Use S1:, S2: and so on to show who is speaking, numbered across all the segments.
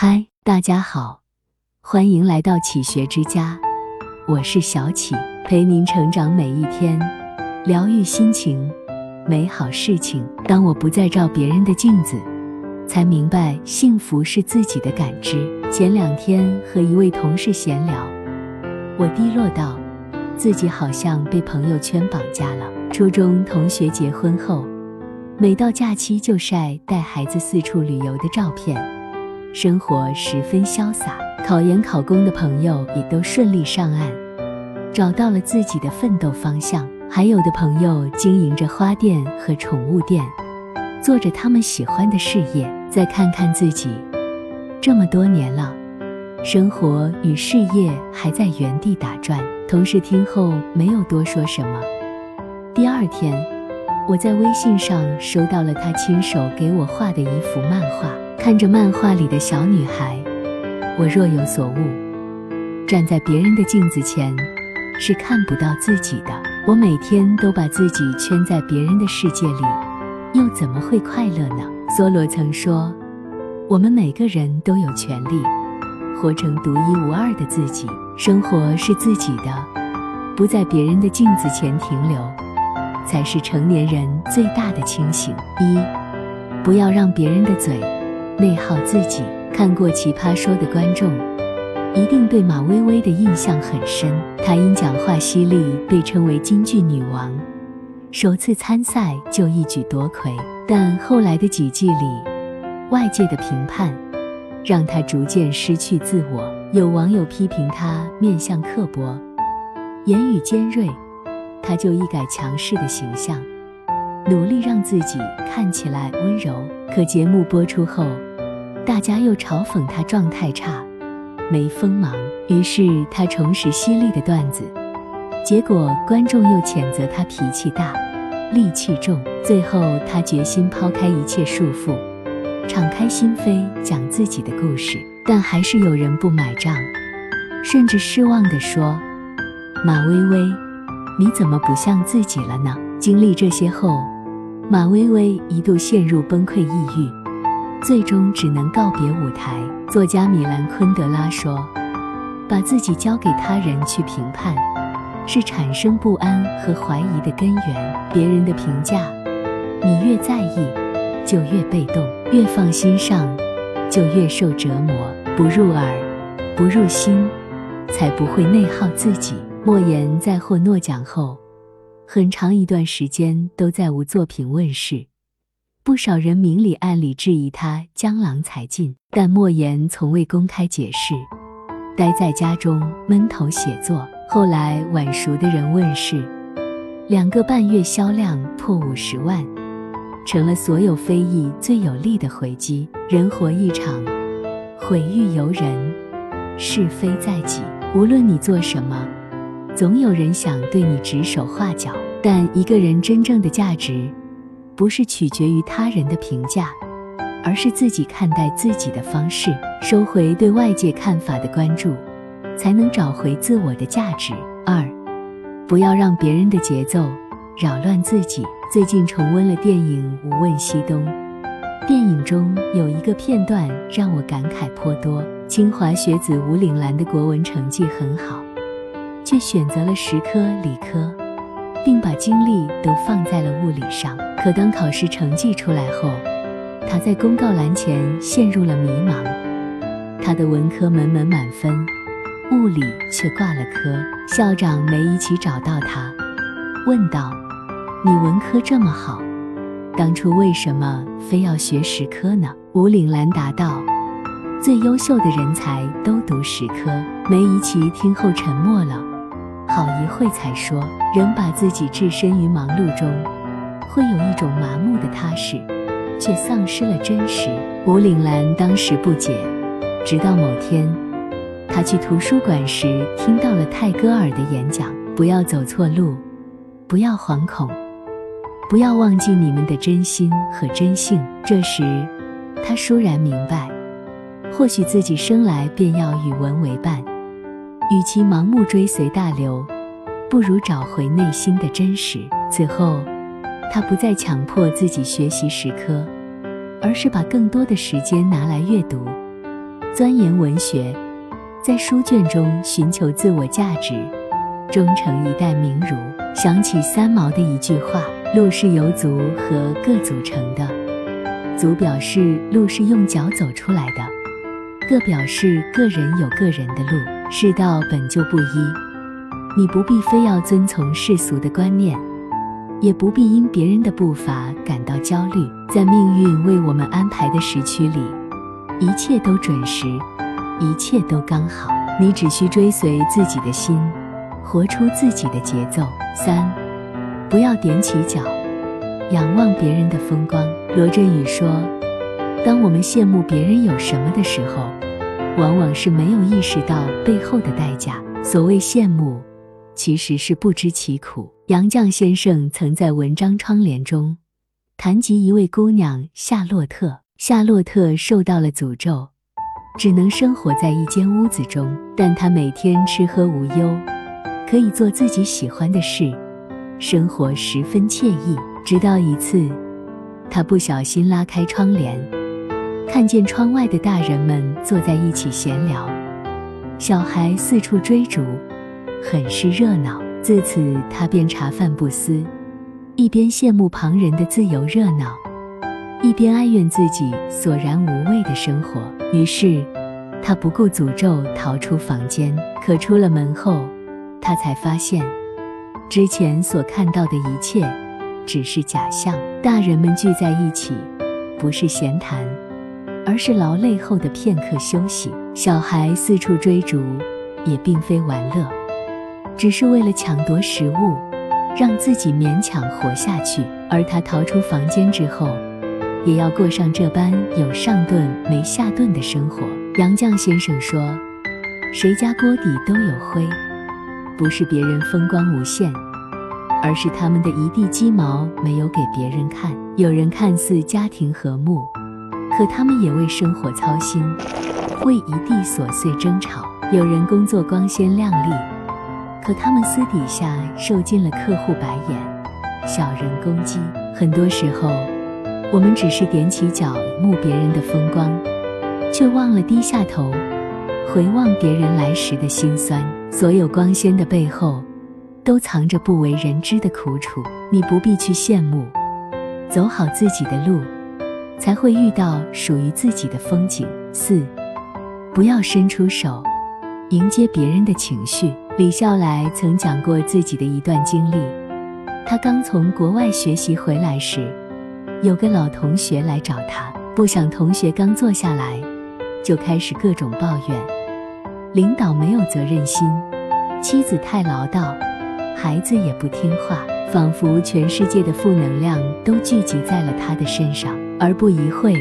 S1: 嗨，大家好，欢迎来到启学之家，我是小启，陪您成长每一天，疗愈心情，美好事情。当我不再照别人的镜子，才明白幸福是自己的感知。前两天和一位同事闲聊，我低落到自己好像被朋友圈绑架了。初中同学结婚后，每到假期就晒带孩子四处旅游的照片。生活十分潇洒，考研考公的朋友也都顺利上岸，找到了自己的奋斗方向。还有的朋友经营着花店和宠物店，做着他们喜欢的事业。再看看自己，这么多年了，生活与事业还在原地打转。同事听后没有多说什么。第二天，我在微信上收到了他亲手给我画的一幅漫画。看着漫画里的小女孩，我若有所悟。站在别人的镜子前，是看不到自己的。我每天都把自己圈在别人的世界里，又怎么会快乐呢？梭罗曾说：“我们每个人都有权利活成独一无二的自己，生活是自己的，不在别人的镜子前停留，才是成年人最大的清醒。”一，不要让别人的嘴。内耗自己。看过《奇葩说》的观众，一定对马薇薇的印象很深。她因讲话犀利被称为金句女王，首次参赛就一举夺魁。但后来的几季里，外界的评判让她逐渐失去自我。有网友批评她面相刻薄，言语尖锐，她就一改强势的形象，努力让自己看起来温柔。可节目播出后，大家又嘲讽他状态差、没锋芒，于是他重拾犀利的段子，结果观众又谴责他脾气大、戾气重。最后，他决心抛开一切束缚，敞开心扉讲自己的故事，但还是有人不买账，甚至失望地说：“马薇薇，你怎么不像自己了呢？”经历这些后，马薇薇一度陷入崩溃抑郁。最终只能告别舞台。作家米兰昆德拉说：“把自己交给他人去评判，是产生不安和怀疑的根源。别人的评价，你越在意，就越被动；越放心上，就越受折磨。不入耳，不入心，才不会内耗自己。”莫言在获诺奖后，很长一段时间都在无作品问世。不少人明里暗里质疑他江郎才尽，但莫言从未公开解释，待在家中闷头写作。后来晚熟的人问世，两个半月销量破五十万，成了所有非议最有力的回击。人活一场，毁誉由人，是非在己。无论你做什么，总有人想对你指手画脚。但一个人真正的价值。不是取决于他人的评价，而是自己看待自己的方式。收回对外界看法的关注，才能找回自我的价值。二，不要让别人的节奏扰乱自己。最近重温了电影《无问西东》，电影中有一个片段让我感慨颇多。清华学子吴岭澜的国文成绩很好，却选择了十科理科。并把精力都放在了物理上。可当考试成绩出来后，他在公告栏前陷入了迷茫。他的文科门门满分，物理却挂了科。校长梅贻琦找到他，问道：“你文科这么好，当初为什么非要学实科呢？”吴岭澜答道：“最优秀的人才都读实科。”梅贻琦听后沉默了。好一会才说，人把自己置身于忙碌中，会有一种麻木的踏实，却丧失了真实。吴岭澜当时不解，直到某天，他去图书馆时听到了泰戈尔的演讲：不要走错路，不要惶恐，不要忘记你们的真心和真性。这时，他倏然明白，或许自己生来便要与文为伴。与其盲目追随大流，不如找回内心的真实。此后，他不再强迫自己学习时科，而是把更多的时间拿来阅读、钻研文学，在书卷中寻求自我价值，终成一代名儒。想起三毛的一句话：“路是由足和各组成的，足表示路是用脚走出来的，各表示个人有个人的路。世道本就不一，你不必非要遵从世俗的观念。”也不必因别人的步伐感到焦虑，在命运为我们安排的时区里，一切都准时，一切都刚好。你只需追随自己的心，活出自己的节奏。三，不要踮起脚，仰望别人的风光。罗振宇说：“当我们羡慕别人有什么的时候，往往是没有意识到背后的代价。所谓羡慕。”其实是不知其苦。杨绛先生曾在文章窗帘中谈及一位姑娘夏洛特。夏洛特受到了诅咒，只能生活在一间屋子中，但她每天吃喝无忧，可以做自己喜欢的事，生活十分惬意。直到一次，她不小心拉开窗帘，看见窗外的大人们坐在一起闲聊，小孩四处追逐。很是热闹，自此他便茶饭不思，一边羡慕旁人的自由热闹，一边哀怨自己索然无味的生活。于是，他不顾诅咒逃出房间。可出了门后，他才发现，之前所看到的一切只是假象。大人们聚在一起，不是闲谈，而是劳累后的片刻休息。小孩四处追逐，也并非玩乐。只是为了抢夺食物，让自己勉强活下去。而他逃出房间之后，也要过上这般有上顿没下顿的生活。杨绛先生说：“谁家锅底都有灰，不是别人风光无限，而是他们的一地鸡毛没有给别人看。有人看似家庭和睦，可他们也为生活操心，为一地琐碎争吵。有人工作光鲜亮丽。”可他们私底下受尽了客户白眼、小人攻击。很多时候，我们只是踮起脚慕别人的风光，却忘了低下头回望别人来时的辛酸。所有光鲜的背后，都藏着不为人知的苦楚。你不必去羡慕，走好自己的路，才会遇到属于自己的风景。四，不要伸出手迎接别人的情绪。李笑来曾讲过自己的一段经历。他刚从国外学习回来时，有个老同学来找他，不想同学刚坐下来，就开始各种抱怨：领导没有责任心，妻子太唠叨，孩子也不听话，仿佛全世界的负能量都聚集在了他的身上。而不一会，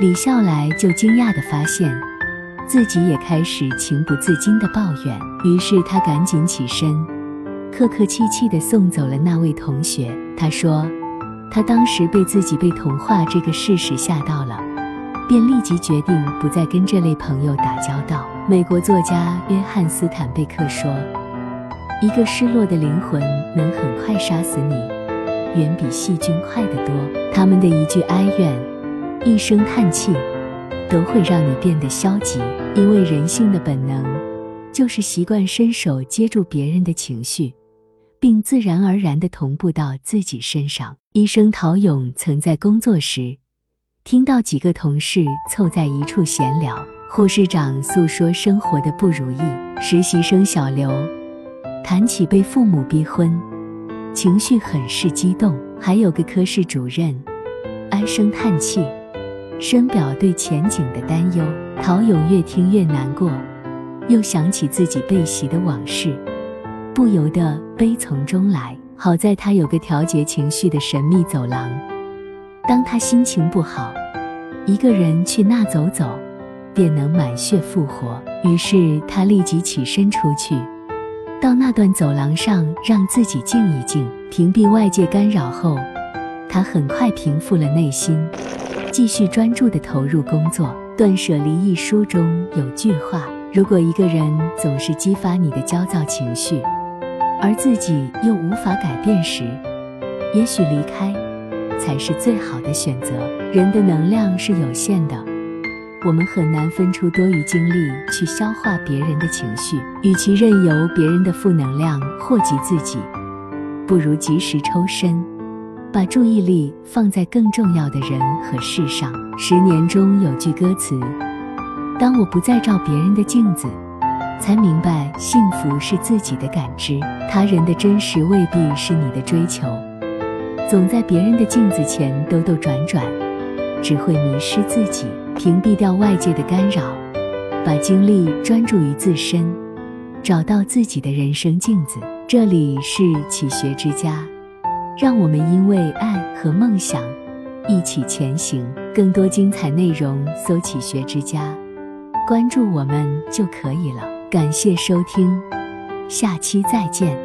S1: 李笑来就惊讶地发现。自己也开始情不自禁地抱怨，于是他赶紧起身，客客气气地送走了那位同学。他说，他当时被自己被同化这个事实吓到了，便立即决定不再跟这类朋友打交道。美国作家约翰斯坦贝克说：“一个失落的灵魂能很快杀死你，远比细菌快得多。他们的一句哀怨，一声叹气。”都会让你变得消极，因为人性的本能就是习惯伸手接住别人的情绪，并自然而然地同步到自己身上。医生陶勇曾在工作时听到几个同事凑在一处闲聊，护士长诉说生活的不如意，实习生小刘谈起被父母逼婚，情绪很是激动，还有个科室主任唉声叹气。深表对前景的担忧，陶勇越听越难过，又想起自己被袭的往事，不由得悲从中来。好在他有个调节情绪的神秘走廊，当他心情不好，一个人去那走走，便能满血复活。于是他立即起身出去，到那段走廊上，让自己静一静，屏蔽外界干扰后，他很快平复了内心。继续专注地投入工作。《断舍离》一书中有句话：如果一个人总是激发你的焦躁情绪，而自己又无法改变时，也许离开才是最好的选择。人的能量是有限的，我们很难分出多余精力去消化别人的情绪。与其任由别人的负能量祸及自己，不如及时抽身，把注意力放在更重要的人和事上。十年中有句歌词：“当我不再照别人的镜子，才明白幸福是自己的感知，他人的真实未必是你的追求。总在别人的镜子前兜兜转转，只会迷失自己。屏蔽掉外界的干扰，把精力专注于自身，找到自己的人生镜子。”这里是启学之家，让我们因为爱和梦想一起前行。更多精彩内容，搜“启学之家”，关注我们就可以了。感谢收听，下期再见。